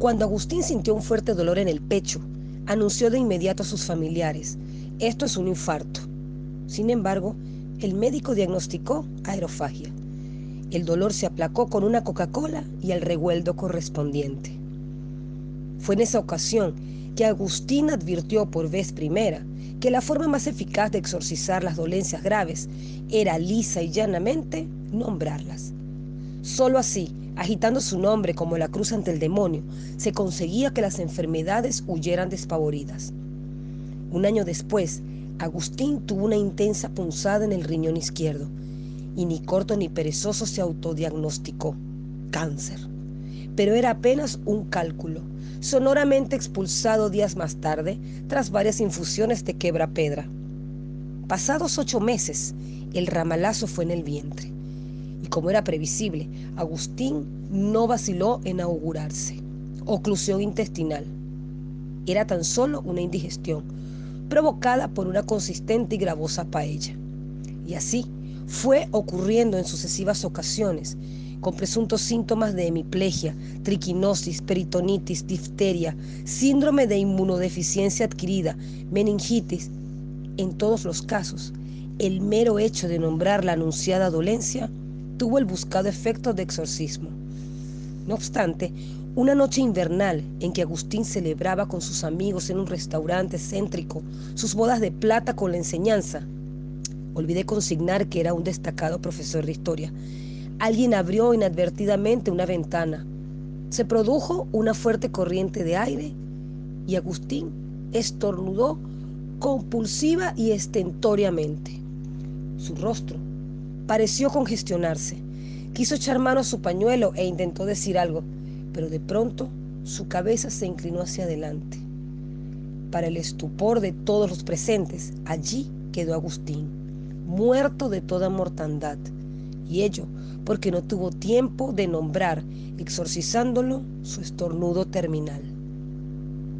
Cuando Agustín sintió un fuerte dolor en el pecho, anunció de inmediato a sus familiares, esto es un infarto. Sin embargo, el médico diagnosticó aerofagia. El dolor se aplacó con una Coca-Cola y el revueldo correspondiente. Fue en esa ocasión que Agustín advirtió por vez primera que la forma más eficaz de exorcizar las dolencias graves era lisa y llanamente nombrarlas. Solo así, agitando su nombre como la cruz ante el demonio, se conseguía que las enfermedades huyeran despavoridas. Un año después, Agustín tuvo una intensa punzada en el riñón izquierdo y ni corto ni perezoso se autodiagnosticó cáncer. Pero era apenas un cálculo, sonoramente expulsado días más tarde tras varias infusiones de quebrapedra. Pasados ocho meses, el ramalazo fue en el vientre. Y como era previsible, Agustín no vaciló en augurarse. Oclusión intestinal. Era tan solo una indigestión, provocada por una consistente y gravosa paella. Y así fue ocurriendo en sucesivas ocasiones, con presuntos síntomas de hemiplegia, triquinosis, peritonitis, difteria, síndrome de inmunodeficiencia adquirida, meningitis. En todos los casos, el mero hecho de nombrar la anunciada dolencia tuvo el buscado efecto de exorcismo. No obstante, una noche invernal en que Agustín celebraba con sus amigos en un restaurante céntrico sus bodas de plata con la enseñanza, olvidé consignar que era un destacado profesor de historia, alguien abrió inadvertidamente una ventana. Se produjo una fuerte corriente de aire y Agustín estornudó compulsiva y estentoriamente. Su rostro pareció congestionarse. Quiso echar mano a su pañuelo e intentó decir algo, pero de pronto su cabeza se inclinó hacia adelante. Para el estupor de todos los presentes, allí quedó Agustín, muerto de toda mortandad, y ello porque no tuvo tiempo de nombrar, exorcizándolo, su estornudo terminal.